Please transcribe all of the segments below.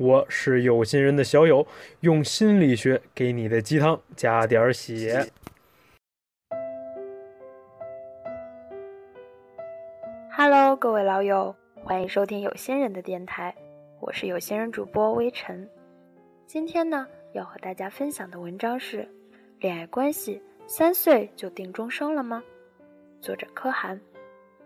我是有心人的小友，用心理学给你的鸡汤加点血。Hello，各位老友，欢迎收听有心人的电台，我是有心人主播微尘。今天呢，要和大家分享的文章是恋爱关系。三岁就定终生了吗？作者柯涵，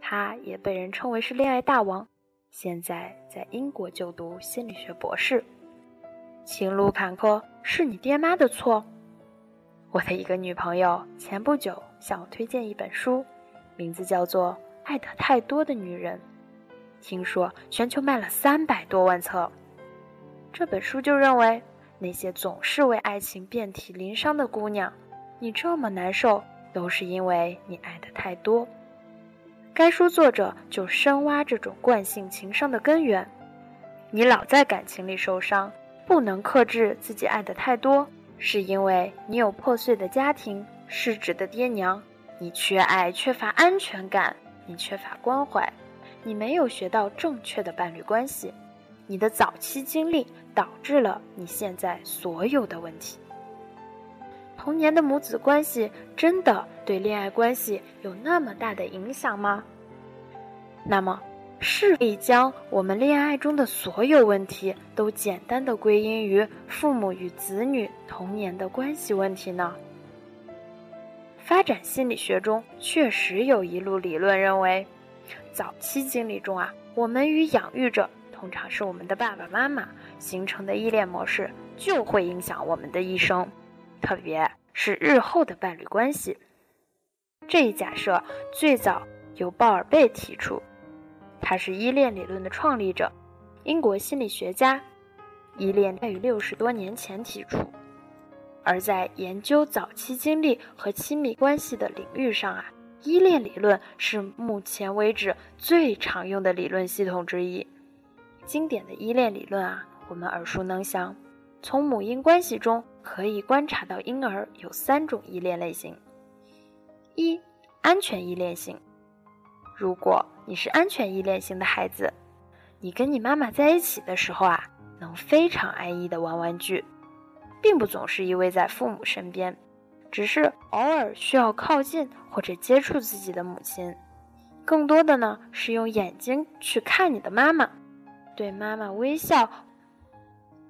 他也被人称为是恋爱大王，现在在英国就读心理学博士。情路坎坷是你爹妈的错？我的一个女朋友前不久向我推荐一本书，名字叫做《爱的太多的女人》，听说全球卖了三百多万册。这本书就认为，那些总是为爱情遍体鳞伤的姑娘。你这么难受，都是因为你爱的太多。该书作者就深挖这种惯性情伤的根源。你老在感情里受伤，不能克制自己爱的太多，是因为你有破碎的家庭、失职的爹娘，你缺爱、缺乏安全感，你缺乏关怀，你没有学到正确的伴侣关系，你的早期经历导致了你现在所有的问题。童年的母子关系真的对恋爱关系有那么大的影响吗？那么，是可以将我们恋爱中的所有问题都简单的归因于父母与子女童年的关系问题呢？发展心理学中确实有一路理论认为，早期经历中啊，我们与养育者通常是我们的爸爸妈妈形成的依恋模式，就会影响我们的一生。特别是日后的伴侣关系，这一假设最早由鲍尔贝提出，他是依恋理论的创立者，英国心理学家，依恋在于六十多年前提出。而在研究早期经历和亲密关系的领域上啊，依恋理论是目前为止最常用的理论系统之一。经典的依恋理论啊，我们耳熟能详。从母婴关系中可以观察到，婴儿有三种依恋类型：一、安全依恋型。如果你是安全依恋型的孩子，你跟你妈妈在一起的时候啊，能非常安逸的玩玩具，并不总是依偎在父母身边，只是偶尔需要靠近或者接触自己的母亲，更多的呢是用眼睛去看你的妈妈，对妈妈微笑。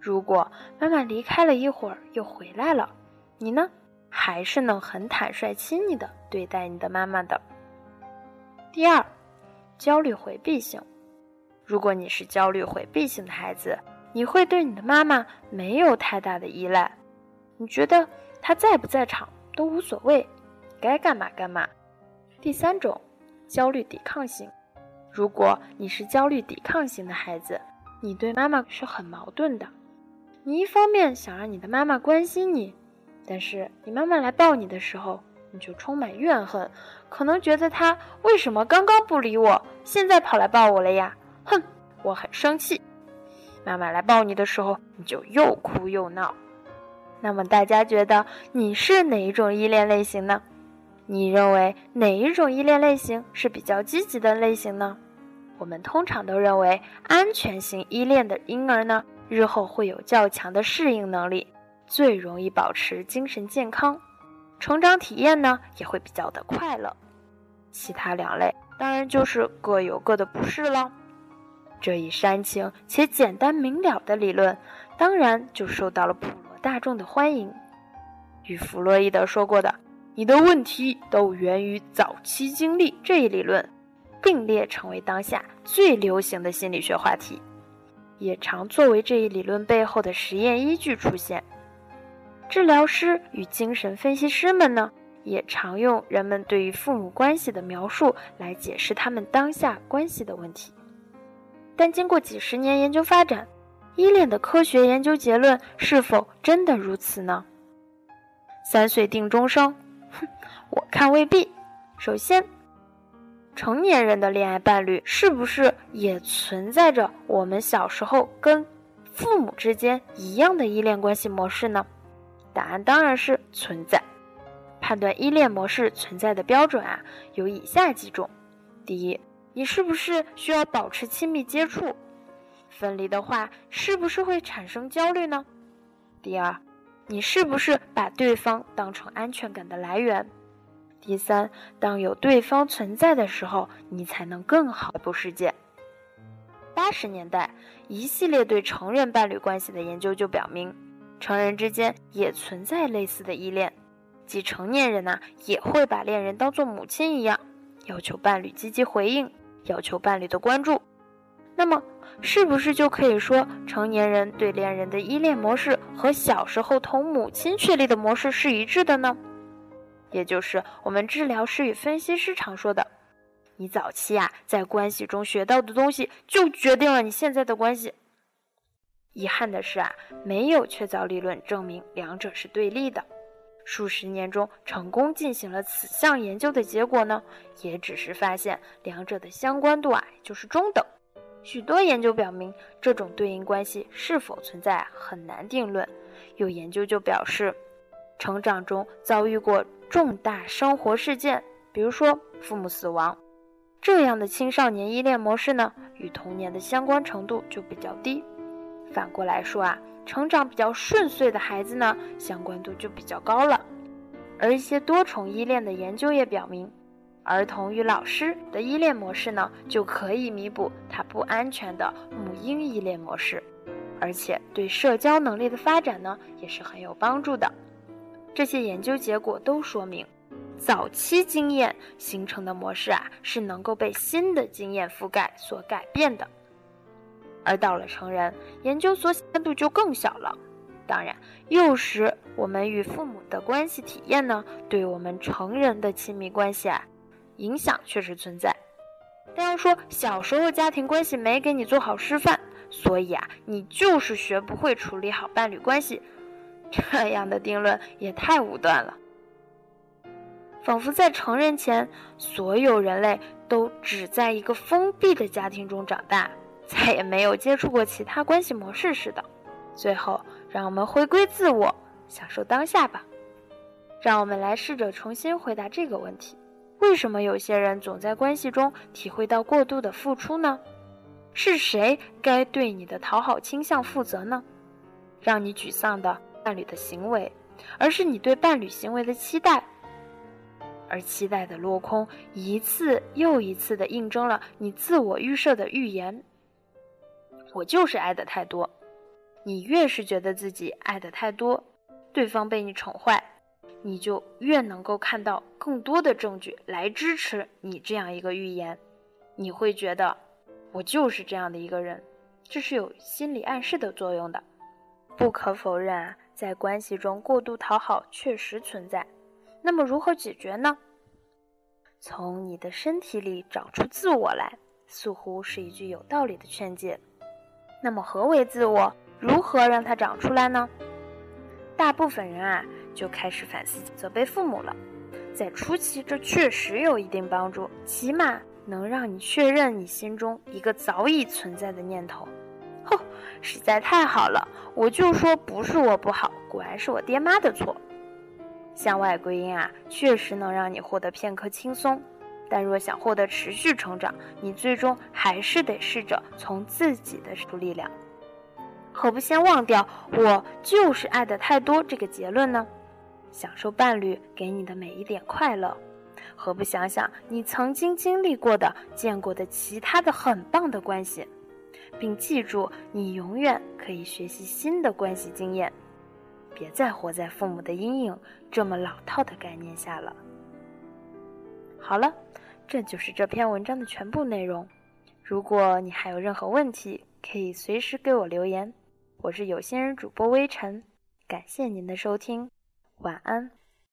如果妈妈离开了一会儿又回来了，你呢，还是能很坦率、亲昵的对待你的妈妈的。第二，焦虑回避型。如果你是焦虑回避型的孩子，你会对你的妈妈没有太大的依赖，你觉得她在不在场都无所谓，该干嘛干嘛。第三种，焦虑抵抗型。如果你是焦虑抵抗型的孩子，你对妈妈是很矛盾的。你一方面想让你的妈妈关心你，但是你妈妈来抱你的时候，你就充满怨恨，可能觉得她为什么刚刚不理我，现在跑来抱我了呀？哼，我很生气。妈妈来抱你的时候，你就又哭又闹。那么大家觉得你是哪一种依恋类型呢？你认为哪一种依恋类型是比较积极的类型呢？我们通常都认为安全型依恋的婴儿呢。日后会有较强的适应能力，最容易保持精神健康，成长体验呢也会比较的快乐。其他两类当然就是各有各的不是了。这一煽情且简单明了的理论，当然就受到了普罗大众的欢迎。与弗洛伊德说过的“你的问题都源于早期经历”这一理论，并列成为当下最流行的心理学话题。也常作为这一理论背后的实验依据出现。治疗师与精神分析师们呢，也常用人们对于父母关系的描述来解释他们当下关系的问题。但经过几十年研究发展，依恋的科学研究结论是否真的如此呢？三岁定终生，哼，我看未必。首先，成年人的恋爱伴侣是不是也存在着我们小时候跟父母之间一样的依恋关系模式呢？答案当然是存在。判断依恋模式存在的标准啊，有以下几种：第一，你是不是需要保持亲密接触？分离的话，是不是会产生焦虑呢？第二，你是不是把对方当成安全感的来源？第三，当有对方存在的时候，你才能更好的世界。八十年代，一系列对成人伴侣关系的研究就表明，成人之间也存在类似的依恋，即成年人呢也会把恋人当做母亲一样，要求伴侣积极回应，要求伴侣的关注。那么，是不是就可以说，成年人对恋人的依恋模式和小时候同母亲确立的模式是一致的呢？也就是我们治疗师与分析师常说的：“你早期啊，在关系中学到的东西，就决定了你现在的关系。”遗憾的是啊，没有确凿理论证明两者是对立的。数十年中成功进行了此项研究的结果呢，也只是发现两者的相关度啊，就是中等。许多研究表明，这种对应关系是否存在很难定论。有研究就表示，成长中遭遇过重大生活事件，比如说父母死亡，这样的青少年依恋模式呢，与童年的相关程度就比较低。反过来说啊，成长比较顺遂的孩子呢，相关度就比较高了。而一些多重依恋的研究也表明。儿童与老师的依恋模式呢，就可以弥补他不安全的母婴依恋模式，而且对社交能力的发展呢，也是很有帮助的。这些研究结果都说明，早期经验形成的模式啊，是能够被新的经验覆盖所改变的。而到了成人，研究所限度就更小了。当然，幼时我们与父母的关系体验呢，对我们成人的亲密关系啊。影响确实存在，但要说小时候家庭关系没给你做好示范，所以啊，你就是学不会处理好伴侣关系，这样的定论也太武断了。仿佛在成人前，所有人类都只在一个封闭的家庭中长大，再也没有接触过其他关系模式似的。最后，让我们回归自我，享受当下吧。让我们来试着重新回答这个问题。为什么有些人总在关系中体会到过度的付出呢？是谁该对你的讨好倾向负责呢？让你沮丧的伴侣的行为，而是你对伴侣行为的期待，而期待的落空，一次又一次的印证了你自我预设的预言。我就是爱的太多，你越是觉得自己爱的太多，对方被你宠坏。你就越能够看到更多的证据来支持你这样一个预言，你会觉得我就是这样的一个人，这是有心理暗示的作用的。不可否认啊，在关系中过度讨好确实存在。那么如何解决呢？从你的身体里找出自我来，似乎是一句有道理的劝诫。那么何为自我？如何让它长出来呢？大部分人啊。就开始反思责备父母了，在初期这确实有一定帮助，起码能让你确认你心中一个早已存在的念头。吼，实在太好了，我就说不是我不好，果然是我爹妈的错。向外归因啊，确实能让你获得片刻轻松，但若想获得持续成长，你最终还是得试着从自己的出力量。何不先忘掉“我就是爱的太多”这个结论呢？享受伴侣给你的每一点快乐，何不想想你曾经经历过的、见过的其他的很棒的关系，并记住你永远可以学习新的关系经验，别再活在父母的阴影这么老套的概念下了。好了，这就是这篇文章的全部内容。如果你还有任何问题，可以随时给我留言。我是有心人主播微尘，感谢您的收听。晚安。